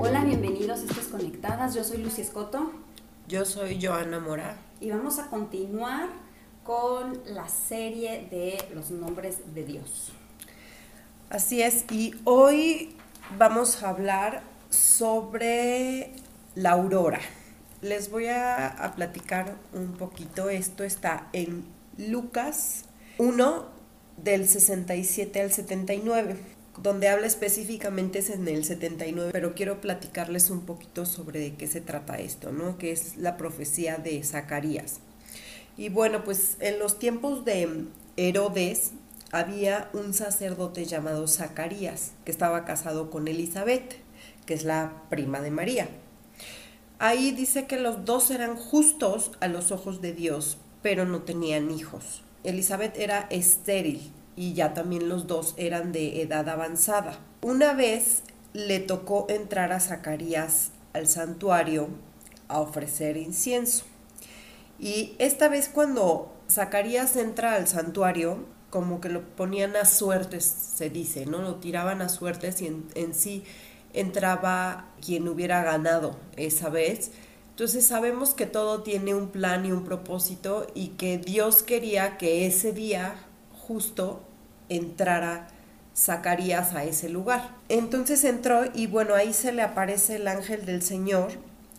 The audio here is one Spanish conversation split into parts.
Hola, bienvenidos a Estas Conectadas. Yo soy Lucy Escoto Yo soy Joana Mora. y vamos a continuar con la serie de los nombres de Dios. Así es, y hoy vamos a hablar sobre la aurora. Les voy a, platicar un poquito. Esto está en Lucas 1 del 67 al 79, donde habla específicamente es en el 79, pero quiero platicarles un poquito sobre de qué se trata esto, ¿no? Que es la profecía de Zacarías. Y bueno, pues en los tiempos de Herodes había un sacerdote llamado Zacarías, que estaba casado con Elizabeth, que es la prima de María. Ahí dice que los dos eran justos a los ojos de Dios, pero no tenían hijos. Elizabeth era estéril y ya también los dos eran de edad avanzada. Una vez le tocó entrar a Zacarías al santuario a ofrecer incienso. Y esta vez cuando Zacarías entra al santuario, como que lo ponían a suertes, se dice, ¿no? Lo tiraban a suertes y en, en sí entraba quien hubiera ganado esa vez. Entonces sabemos que todo tiene un plan y un propósito y que Dios quería que ese día justo entrara Zacarías a ese lugar. Entonces entró y bueno, ahí se le aparece el ángel del Señor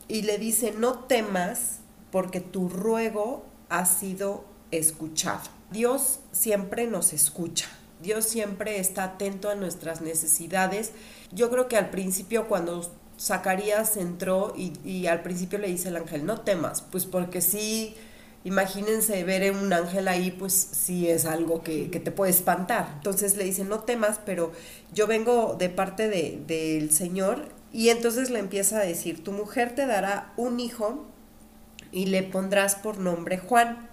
y le dice, no temas porque tu ruego ha sido escuchado. Dios siempre nos escucha. Dios siempre está atento a nuestras necesidades. Yo creo que al principio cuando Zacarías entró y, y, al principio le dice el ángel, no temas, pues porque sí, imagínense ver un ángel ahí, pues sí es algo que, que te puede espantar. Entonces le dice, no temas, pero yo vengo de parte del de, Señor y entonces le empieza a decir, tu mujer te dará un hijo y le pondrás por nombre Juan.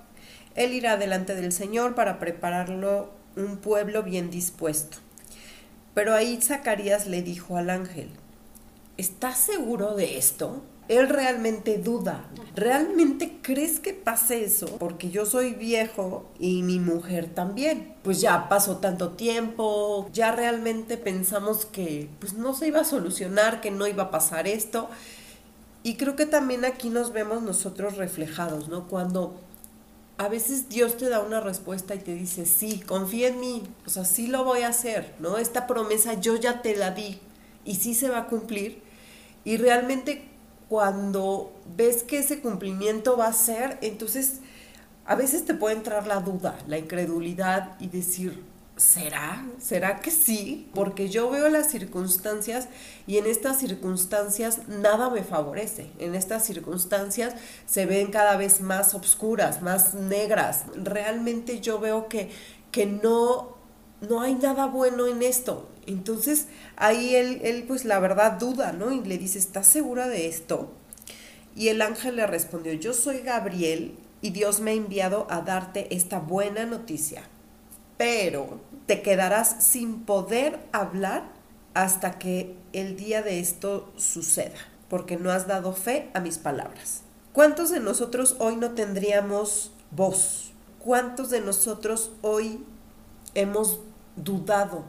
Él irá delante del Señor para prepararlo un pueblo bien dispuesto. Pero ahí Zacarías le dijo al ángel, ¿estás seguro de esto? Él realmente duda. ¿Realmente crees que pase eso? Porque yo soy viejo y mi mujer también. Pues ya pasó tanto tiempo, ya realmente pensamos que pues no se iba a solucionar, que no iba a pasar esto. Y creo que también aquí nos vemos nosotros reflejados, ¿no? Cuando a veces Dios te da una respuesta y te dice, sí, confía en mí, o sea, sí lo voy a hacer, ¿no? Esta promesa yo ya te la di y sí se va a cumplir. Y realmente cuando ves que ese cumplimiento va a ser, entonces a veces te puede entrar la duda, la incredulidad y decir, ¿será? ¿Será que sí? Porque yo veo las circunstancias y en estas circunstancias nada me favorece. En estas circunstancias se ven cada vez más oscuras, más negras. Realmente yo veo que, que no, no hay nada bueno en esto. Entonces ahí él, él pues la verdad duda, ¿no? Y le dice, ¿estás segura de esto? Y el ángel le respondió, yo soy Gabriel y Dios me ha enviado a darte esta buena noticia pero te quedarás sin poder hablar hasta que el día de esto suceda, porque no has dado fe a mis palabras. ¿Cuántos de nosotros hoy no tendríamos voz? ¿Cuántos de nosotros hoy hemos dudado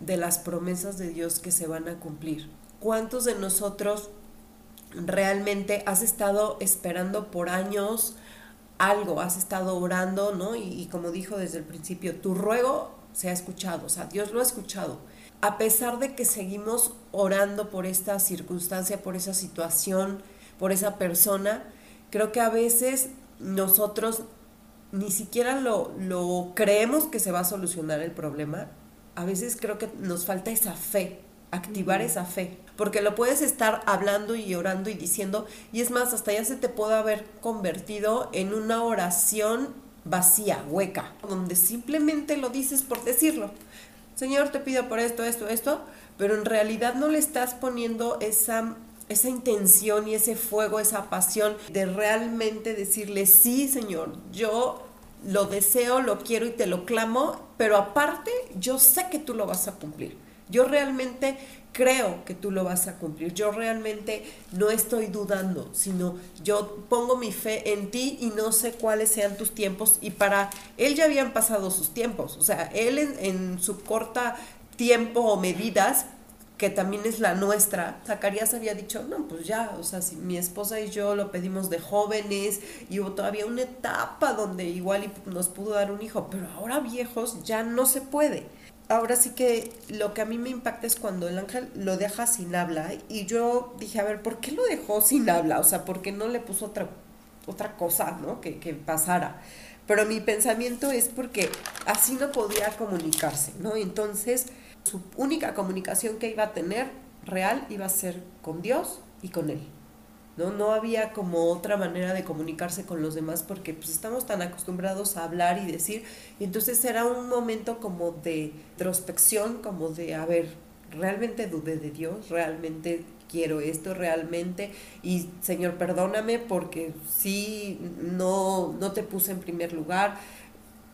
de las promesas de Dios que se van a cumplir? ¿Cuántos de nosotros realmente has estado esperando por años algo, has estado orando, ¿no? Y, y, como dijo desde el principio, tu ruego se ha escuchado, o sea, Dios lo ha escuchado. A pesar de que seguimos orando por esta circunstancia, por esa situación, por esa persona, creo que a veces nosotros ni siquiera lo, lo creemos que se va a solucionar el problema. A veces creo que nos falta esa fe, activar uh -huh. esa fe. Porque lo puedes estar hablando y orando y diciendo, y es más, hasta ya se te puede haber convertido en una oración vacía, hueca, donde simplemente lo dices por decirlo. Señor, te pido por esto, esto, esto, pero en realidad no le estás poniendo esa, esa intención y ese fuego, esa pasión de realmente decirle, sí, Señor, yo lo deseo, lo quiero y te lo clamo, pero aparte yo sé que tú lo vas a cumplir. Yo realmente creo que tú lo vas a cumplir. Yo realmente no estoy dudando, sino yo pongo mi fe en ti y no sé cuáles sean tus tiempos. Y para él ya habían pasado sus tiempos. O sea, él en, en su corta tiempo o medidas que también es la nuestra, Zacarías había dicho, no, pues ya, o sea, si mi esposa y yo lo pedimos de jóvenes y hubo todavía una etapa donde igual nos pudo dar un hijo, pero ahora viejos ya no se puede. Ahora sí que lo que a mí me impacta es cuando el ángel lo deja sin habla y yo dije, a ver, ¿por qué lo dejó sin habla? O sea, ¿por qué no le puso otra, otra cosa, ¿no? Que, que pasara. Pero mi pensamiento es porque así no podía comunicarse, ¿no? Entonces su única comunicación que iba a tener real iba a ser con Dios y con Él. ¿no? no había como otra manera de comunicarse con los demás porque pues estamos tan acostumbrados a hablar y decir, y entonces era un momento como de introspección, como de, a ver, realmente dudé de Dios, realmente quiero esto, realmente, y Señor, perdóname porque sí, no, no te puse en primer lugar,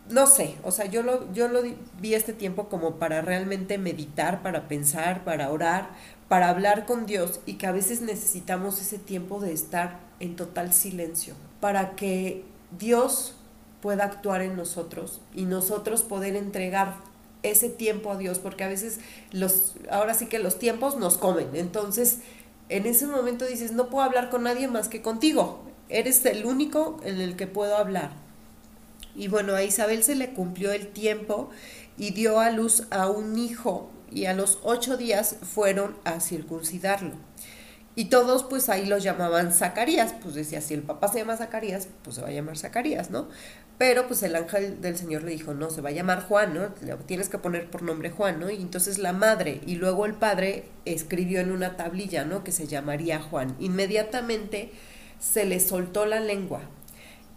no sé, o sea, yo lo, yo lo vi este tiempo como para realmente meditar, para pensar, para orar, para hablar con Dios y que a veces necesitamos ese tiempo de estar en total silencio, para que Dios pueda actuar en nosotros y nosotros poder entregar ese tiempo a Dios, porque a veces los, ahora sí que los tiempos nos comen, entonces en ese momento dices, no puedo hablar con nadie más que contigo, eres el único en el que puedo hablar y bueno, a Isabel se le cumplió el tiempo y dio a luz a un hijo y a los ocho días fueron a circuncidarlo. Y todos pues ahí lo llamaban Zacarías, pues decía, si el papá se llama Zacarías, pues se va a llamar Zacarías, ¿no? Pero pues el ángel del Señor le dijo, no, se va a llamar Juan, ¿no? tienes que poner por nombre Juan, ¿no? Y entonces la madre y luego el padre escribió en una tablilla, ¿no? Que se llamaría Juan. Inmediatamente se le soltó la lengua,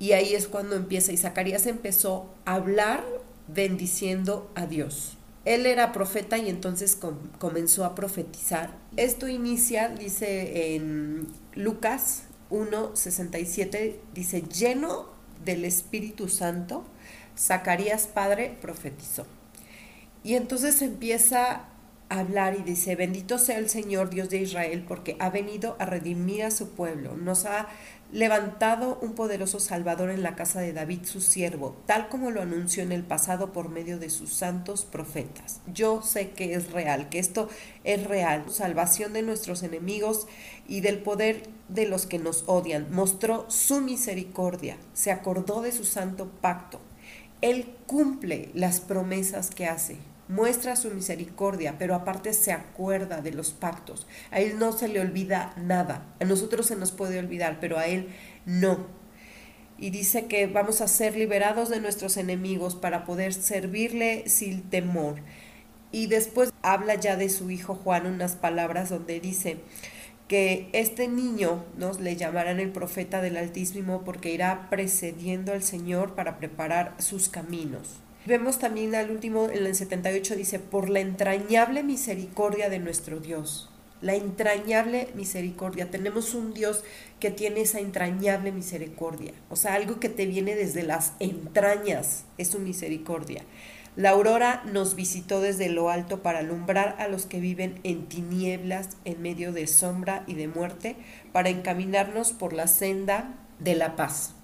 y ahí es cuando empieza, y Zacarías empezó a hablar bendiciendo a Dios. Él era profeta y entonces comenzó a profetizar. Esto inicia, dice en Lucas 1.67, dice, lleno del Espíritu Santo, Zacarías padre profetizó. Y entonces empieza a hablar y dice, bendito sea el Señor Dios de Israel, porque ha venido a redimir a su pueblo, nos ha levantado un poderoso Salvador en la casa de David, su siervo, tal como lo anunció en el pasado por medio de sus santos profetas. Yo sé que es real, que esto es real. Salvación de nuestros enemigos y del poder de los que nos odian. Mostró su misericordia, se acordó de su santo pacto. Él cumple las promesas que hace muestra su misericordia, pero aparte se acuerda de los pactos. A Él no se le olvida nada. A nosotros se nos puede olvidar, pero a Él no. Y dice que vamos a ser liberados de nuestros enemigos para poder servirle sin temor. Y después habla ya de su hijo Juan unas palabras donde dice que este niño nos le llamarán el profeta del Altísimo porque irá precediendo al Señor para preparar sus caminos. Vemos también al último, en el 78 dice, por la entrañable misericordia de nuestro Dios. La entrañable misericordia. Tenemos un Dios que tiene esa entrañable misericordia. O sea, algo que te viene desde las entrañas es su misericordia. La aurora nos visitó desde lo alto para alumbrar a los que viven en tinieblas, en medio de sombra y de muerte, para encaminarnos por la senda de la paz.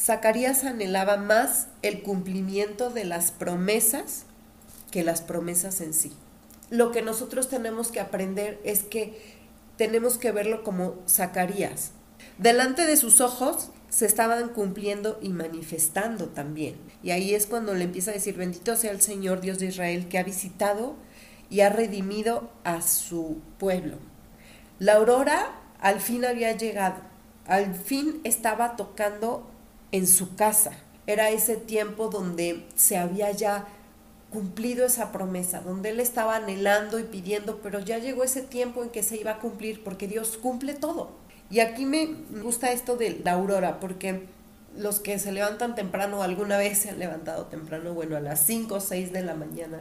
Zacarías anhelaba más el cumplimiento de las promesas que las promesas en sí. Lo que nosotros tenemos que aprender es que tenemos que verlo como Zacarías. Delante de sus ojos se estaban cumpliendo y manifestando también. Y ahí es cuando le empieza a decir, bendito sea el Señor Dios de Israel que ha visitado y ha redimido a su pueblo. La aurora al fin había llegado, al fin estaba tocando en su casa. Era ese tiempo donde se había ya cumplido esa promesa, donde él estaba anhelando y pidiendo, pero ya llegó ese tiempo en que se iba a cumplir, porque Dios cumple todo. Y aquí me gusta esto de la aurora, porque los que se levantan temprano, alguna vez se han levantado temprano, bueno, a las 5 o 6 de la mañana,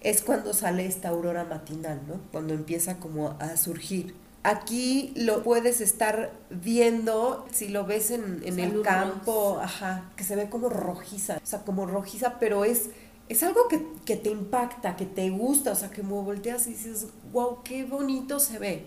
es cuando sale esta aurora matinal, ¿no? Cuando empieza como a surgir. Aquí lo puedes estar viendo, si lo ves en, el campo, ajá, que se ve como rojiza, o sea, como rojiza, pero es es algo que, que, te impacta, que te gusta, o sea, que me volteas y dices, wow, qué bonito se ve.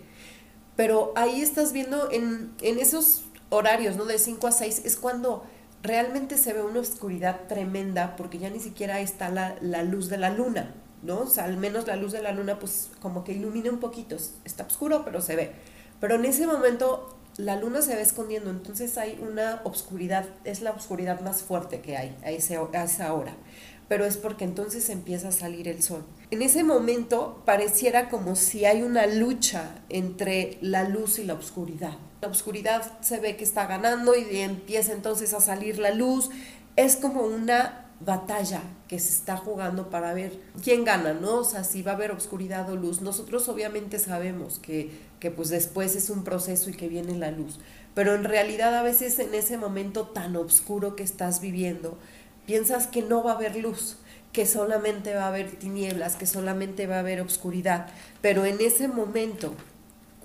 Pero ahí estás viendo en, en esos horarios, ¿no? De 5 a 6, es cuando realmente se ve una oscuridad tremenda porque ya ni siquiera está la, la, luz de la luna, ¿no? O sea, al menos la luz de la luna pues como que ilumina un poquito, está oscuro pero se ve. Pero en ese momento la luna se ve escondiendo, entonces hay una oscuridad, es la oscuridad más fuerte que hay a, ese, a esa hora pero es porque entonces empieza a salir el sol. En ese momento pareciera como si hay una lucha entre la luz y la oscuridad. La oscuridad se ve que está ganando y empieza entonces a salir la luz. Es como una batalla que se está jugando para ver quién gana, ¿no? O sea, si va a haber oscuridad o luz. Nosotros obviamente sabemos que, que pues después es un proceso y que viene la luz, pero en realidad a veces en ese momento tan oscuro que estás viviendo, piensas que no va a haber luz, que solamente va a haber tinieblas, que solamente va a haber oscuridad, pero en ese momento,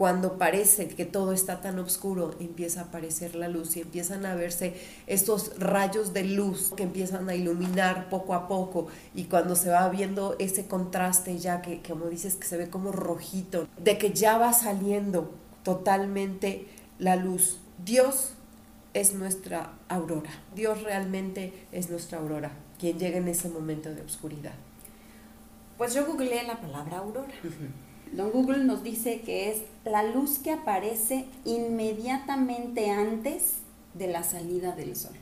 cuando parece que todo está tan oscuro, empieza a aparecer la luz y empiezan a verse estos rayos de luz que empiezan a iluminar poco a poco y cuando se va viendo ese contraste ya que, como dices, que se ve como rojito, de que ya va saliendo totalmente la luz. Dios es nuestra aurora. Dios realmente es nuestra aurora, quien llega en ese momento de oscuridad. Pues yo googleé la palabra aurora. Don Google nos dice que es la luz que aparece inmediatamente antes de la salida del sol.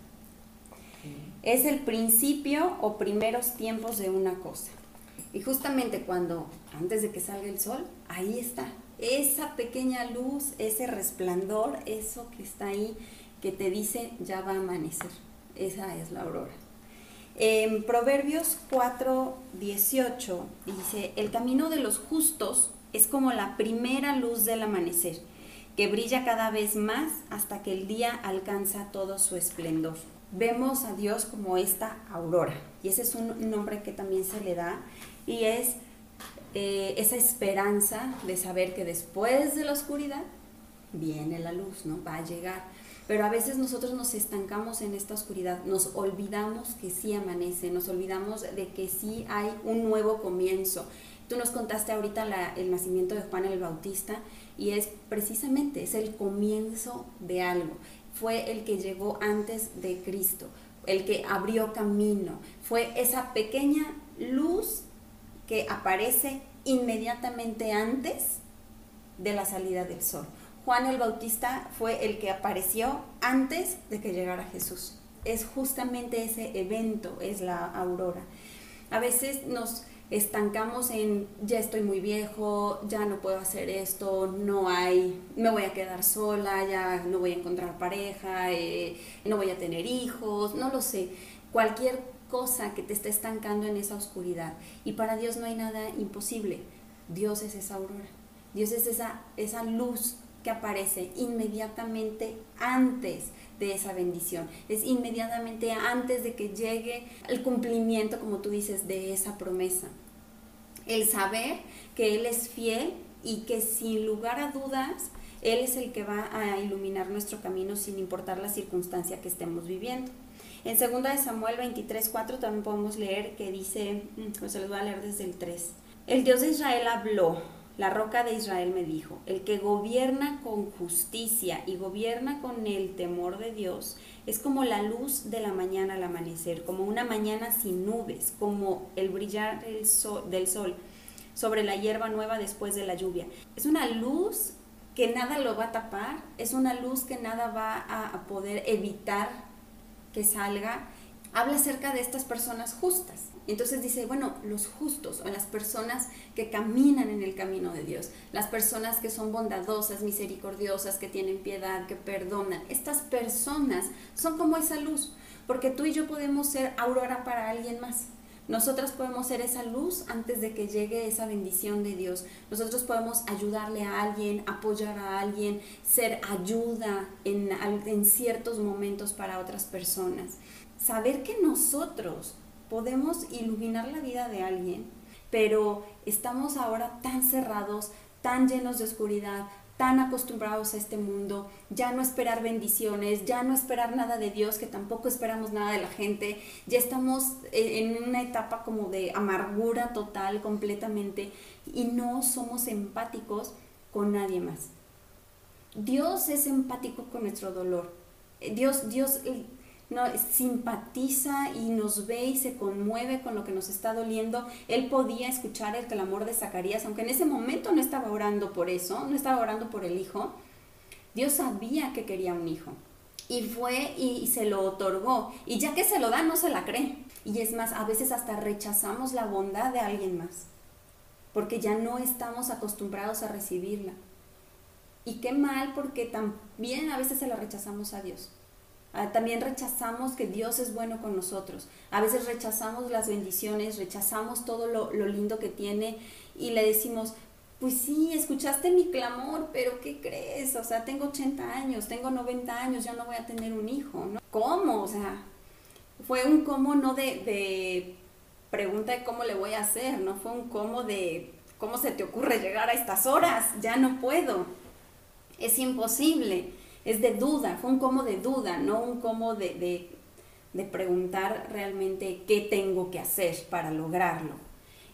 Es el principio o primeros tiempos de una cosa. Y justamente cuando, antes de que salga el sol, ahí está. Esa pequeña luz, ese resplandor, eso que está ahí que te dice ya va a amanecer. Esa es la aurora. En Proverbios 4, 18 dice, el camino de los justos es como la primera luz del amanecer, que brilla cada vez más hasta que el día alcanza todo su esplendor. Vemos a Dios como esta aurora, y ese es un nombre que también se le da, y es eh, esa esperanza de saber que después de la oscuridad viene la luz, ¿no? Va a llegar. Pero a veces nosotros nos estancamos en esta oscuridad, nos olvidamos que sí amanece, nos olvidamos de que sí hay un nuevo comienzo. Tú nos contaste ahorita el nacimiento de Juan el Bautista y es precisamente, es el comienzo de algo. Fue el que llegó antes de Cristo, el que abrió camino. Fue esa pequeña luz que aparece inmediatamente antes de la salida del sol. Juan el Bautista fue el que apareció antes de que llegara Jesús. Es justamente ese evento, es la aurora. A veces nos estancamos en ya estoy muy viejo, ya no puedo hacer esto, no hay, me voy a quedar sola, ya no voy a encontrar pareja, eh, no voy a tener hijos, no lo sé. Cualquier cosa que te esté estancando en esa oscuridad. Y para Dios no hay nada imposible. Dios es esa aurora. Dios es esa, esa luz aparece inmediatamente antes de esa bendición. Es inmediatamente antes de que llegue el cumplimiento, como tú dices, de esa promesa. El saber que Él es fiel y que sin lugar a dudas, Él es el que va a iluminar nuestro camino sin importar la circunstancia que estemos viviendo. En 2 de Samuel 23, 4 también podemos leer que dice, mm, se los voy a leer desde el 3. El Dios de Israel habló, la roca de Israel me dijo, el que gobierna con justicia y gobierna con el temor de Dios es como la luz de la mañana al amanecer, como una mañana sin nubes, como el brillar del sol, sobre la hierba nueva después de la lluvia. Es una luz que nada lo va a tapar, es una luz que nada va a poder evitar que salga. Habla acerca de estas personas justas, entonces dice, bueno, los justos o las personas que caminan en el camino de Dios, las personas que son bondadosas, misericordiosas, que tienen piedad, que perdonan, estas personas son como esa luz, porque tú y yo podemos ser aurora para alguien más. Nosotras podemos ser esa luz antes de que llegue esa bendición de Dios. Nosotros podemos ayudarle a alguien, apoyar a alguien, ser ayuda en, en ciertos momentos para otras personas. Saber que nosotros podemos iluminar la vida de alguien, pero estamos ahora tan cerrados, tan llenos de oscuridad, tan acostumbrados a este mundo, ya no esperar bendiciones, ya no esperar nada de Dios, que tampoco esperamos nada de la gente, ya estamos eh, en una etapa como de amargura total completamente y no somos empáticos con nadie más. Dios es empático con nuestro dolor. Dios, Dios no, simpatiza y nos ve y se conmueve con lo que nos está doliendo. Él podía escuchar el clamor de Zacarías, aunque en ese momento no estaba orando por eso, no estaba orando por el hijo. Dios sabía que quería un hijo. Y fue y, se lo otorgó. Y ya que se lo da, no se la cree. Y es más, a veces hasta rechazamos la bondad de alguien más. Porque ya no estamos acostumbrados a recibirla. Y qué mal porque también a veces se la rechazamos a Dios. Ah, también rechazamos que Dios es bueno con nosotros. A veces rechazamos las bendiciones, rechazamos todo lo, lindo que tiene y le decimos, pues sí, escuchaste mi clamor, pero ¿qué crees? O sea, tengo 80 años, tengo 90 años, ya no voy a tener un hijo, ¿no? ¿Cómo? O sea, fue un cómo no de, de pregunta de cómo le voy a hacer, no fue un cómo de cómo se te ocurre llegar a estas horas, ya no puedo, es imposible es de duda, fue un cómo de duda, no un cómo de, de, preguntar realmente qué tengo que hacer para lograrlo.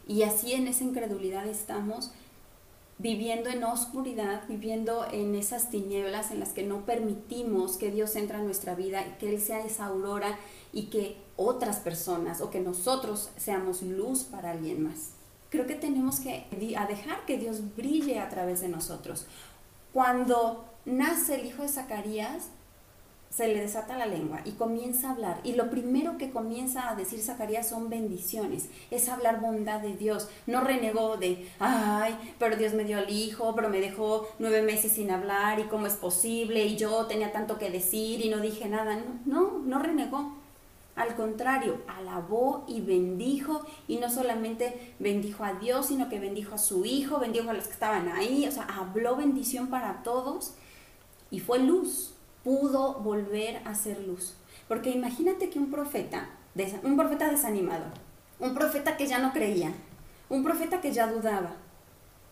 Y así en esa incredulidad estamos viviendo en oscuridad, viviendo en esas tinieblas en las que no permitimos que Dios entre a nuestra vida que Él sea esa aurora y que otras personas o que nosotros seamos luz para alguien más. Creo que tenemos que a dejar que Dios brille a través de nosotros. Cuando nace el hijo de Zacarías, se le desata la lengua y comienza a hablar. Y lo primero que comienza a decir Zacarías son bendiciones, es hablar bondad de Dios. No renegó de, ay, pero Dios me dio al hijo, pero me dejó nueve meses sin hablar y cómo es posible y yo tenía tanto que decir y no dije nada. No, no, no renegó. Al contrario, alabó y bendijo y no solamente bendijo a Dios, sino que bendijo a su hijo, bendijo a los que estaban ahí, o sea, habló bendición para todos y fue luz, pudo volver a ser luz. Porque imagínate que un profeta, un profeta desanimado, un profeta que ya no creía, un profeta que ya dudaba,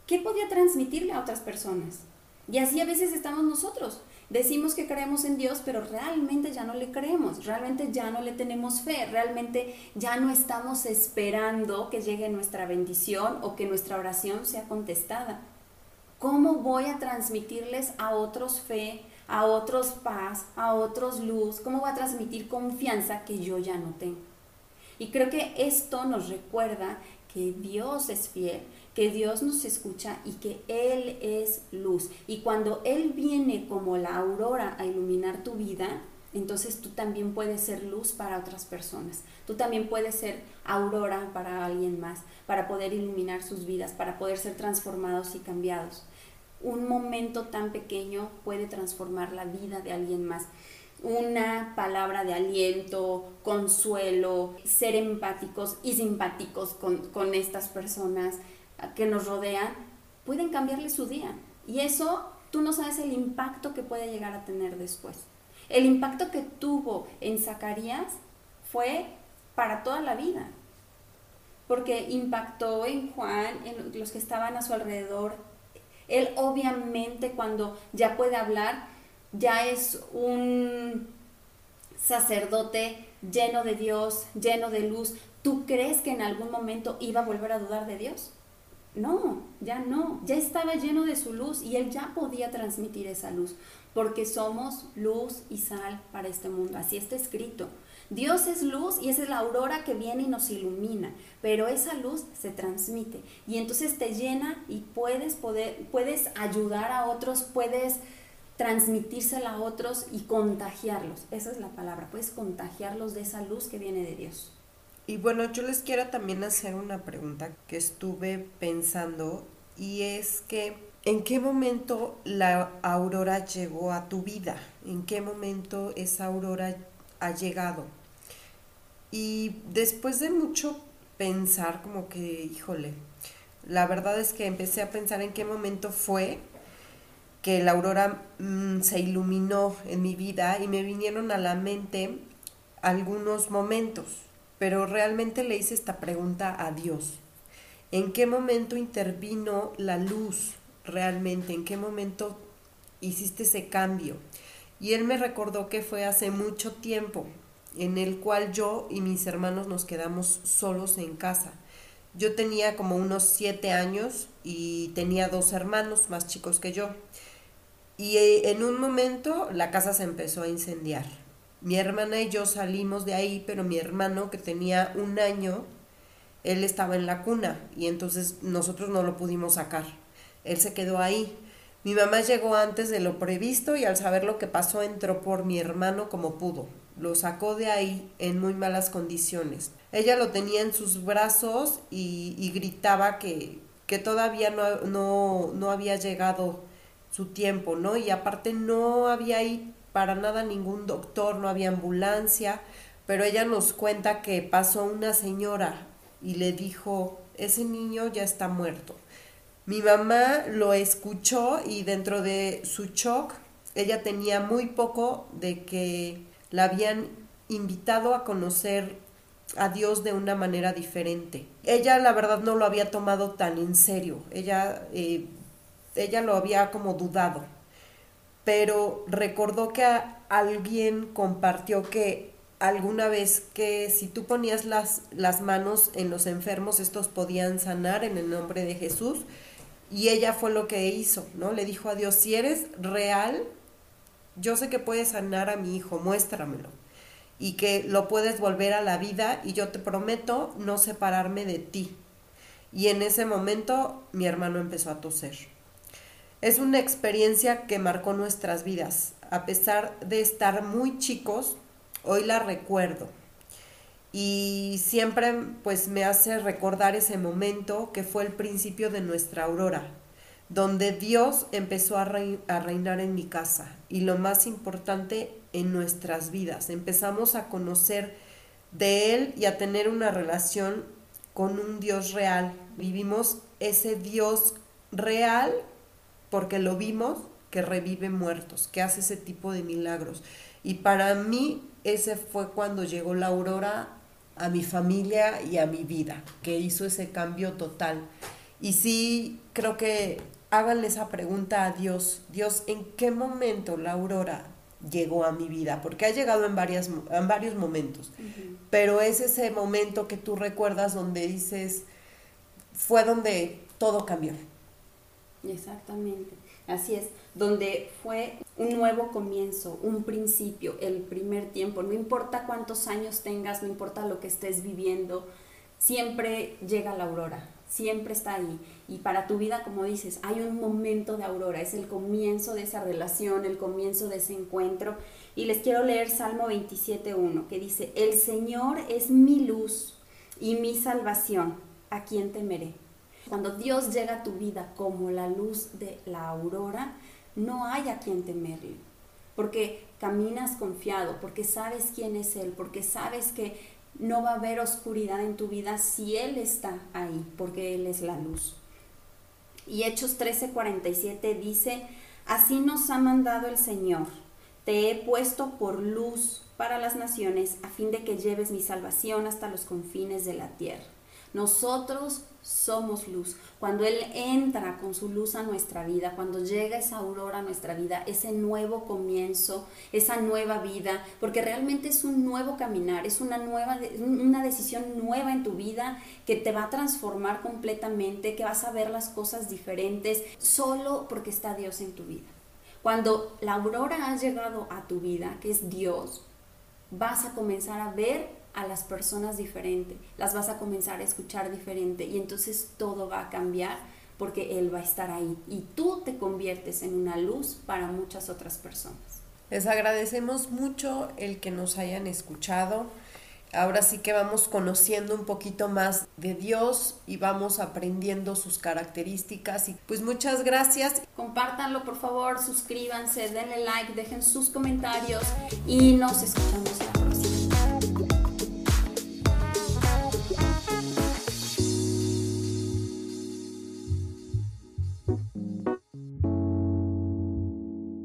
¿qué podía transmitirle a otras personas? Y así a veces estamos nosotros. Decimos que creemos en Dios, pero realmente ya no le creemos, realmente ya no le tenemos fe, realmente ya no estamos esperando que llegue nuestra bendición o que nuestra oración sea contestada. ¿Cómo voy a transmitirles a otros fe, a otros paz, a otros luz? ¿Cómo voy a transmitir confianza que yo ya no tengo? Y creo que esto nos recuerda que Dios es fiel, que Dios nos escucha y que Él es luz. Y cuando Él viene como la aurora a iluminar tu vida, entonces tú también puedes ser luz para otras personas. Tú también puedes ser aurora para alguien más, para poder iluminar sus vidas, para poder ser transformados y cambiados un momento tan pequeño puede transformar la vida de alguien más. Una palabra de aliento, consuelo, ser empáticos y simpáticos con, estas personas que nos rodean, pueden cambiarle su día. Y eso tú no sabes el impacto que puede llegar a tener después. El impacto que tuvo en Zacarías fue para toda la vida, porque impactó en Juan, en los que estaban a su alrededor, él obviamente cuando ya puede hablar, ya es un sacerdote lleno de Dios, lleno de luz. ¿Tú crees que en algún momento iba a volver a dudar de Dios? No, ya no, ya estaba lleno de su luz y él ya podía transmitir esa luz, porque somos luz y sal para este mundo, así está escrito. Dios es luz y esa es la aurora que viene y nos ilumina, pero esa luz se transmite y entonces te llena y puedes poder puedes ayudar a otros, puedes transmitírsela a otros y contagiarlos. Esa es la palabra, puedes contagiarlos de esa luz que viene de Dios. Y bueno, yo les quiero también hacer una pregunta que estuve pensando y es que ¿en qué momento la aurora llegó a tu vida? ¿En qué momento esa aurora ha llegado? Y después de mucho pensar, como que, híjole, la verdad es que empecé a pensar en qué momento fue que la aurora mm, se iluminó en mi vida y me vinieron a la mente algunos momentos, pero realmente le hice esta pregunta a Dios. ¿En qué momento intervino la luz realmente? ¿En qué momento hiciste ese cambio? Y él me recordó que fue hace mucho tiempo en el cual yo y mis hermanos nos quedamos solos en casa. Yo tenía como unos siete años y tenía dos hermanos más chicos que yo. Y eh, en un momento la casa se empezó a incendiar. Mi hermana y yo salimos de ahí, pero mi hermano que tenía un año, él estaba en la cuna y entonces nosotros no lo pudimos sacar. Él se quedó ahí. Mi mamá llegó antes de lo previsto y al saber lo que pasó entró por mi hermano como pudo. Lo sacó de ahí en muy malas condiciones. Ella lo tenía en sus brazos y, gritaba que, que todavía no, no, no había llegado su tiempo, ¿no? Y aparte no había ahí para nada ningún doctor, no había ambulancia, pero ella nos cuenta que pasó una señora y le dijo, ese niño ya está muerto. Mi mamá lo escuchó y dentro de su shock, ella tenía muy poco de que la habían invitado a conocer a Dios de una manera diferente. Ella la verdad no lo había tomado tan en serio, ella, eh, ella lo había como dudado, pero recordó que alguien compartió que alguna vez que si tú ponías las, las manos en los enfermos, estos podían sanar en el nombre de Jesús. Y ella fue lo que hizo, ¿no? Le dijo a Dios, si eres real, yo sé que puedes sanar a mi hijo, muéstramelo. Y que lo puedes volver a la vida y yo te prometo no separarme de ti. Y en ese momento mi hermano empezó a toser. Es una experiencia que marcó nuestras vidas. A pesar de estar muy chicos, hoy la recuerdo. Y siempre pues me hace recordar ese momento que fue el principio de nuestra aurora, donde Dios empezó a, reinar en mi casa y lo más importante en nuestras vidas. Empezamos a conocer de Él y a tener una relación con un Dios real. Vivimos ese Dios real porque lo vimos que revive muertos, que hace ese tipo de milagros. Y para mí ese fue cuando llegó la aurora a mi familia y a mi vida, que hizo ese cambio total. Y sí, creo que háganle esa pregunta a Dios, Dios, ¿en qué momento la aurora llegó a mi vida? Porque ha llegado en, varias, en varios momentos, pero es ese momento que tú recuerdas donde dices, fue donde todo cambió. Exactamente, así es, donde fue un nuevo comienzo, un principio, el primer tiempo, no importa cuántos años tengas, no importa lo que estés viviendo, siempre llega la aurora, siempre está ahí. Y para tu vida, como dices, hay un momento de aurora, es el comienzo de esa relación, el comienzo de ese encuentro. Y les quiero leer Salmo 27.1, que dice, el Señor es mi luz y mi salvación, ¿a quién temeré? Cuando Dios llega a tu vida como la luz de la aurora, no hay a quien temerle, porque caminas confiado, porque sabes quién es Él, porque sabes que no va a haber oscuridad en tu vida si Él está ahí, porque Él es la luz. Y Hechos 13:47 dice, así nos ha mandado el Señor, te he puesto por luz para las naciones a fin de que lleves mi salvación hasta los confines de la tierra. Nosotros somos luz. Cuando Él entra con su luz a nuestra vida, cuando llega esa aurora a nuestra vida, ese nuevo comienzo, esa nueva vida, porque realmente es un nuevo caminar, es una nueva, una decisión nueva en tu vida que te va a transformar completamente, que vas a ver las cosas diferentes, solo porque está Dios en tu vida. Cuando la aurora ha llegado a tu vida, que es Dios, vas a comenzar a ver a las personas diferente, las vas a comenzar a escuchar diferente y entonces todo va a cambiar porque Él va a estar ahí y tú te conviertes en una luz para muchas otras personas. Les agradecemos mucho el que nos hayan escuchado. Ahora sí que vamos conociendo un poquito más de Dios y vamos aprendiendo sus características. Y pues muchas gracias. Compártanlo por favor, suscríbanse, denle like, dejen sus comentarios y nos escuchamos.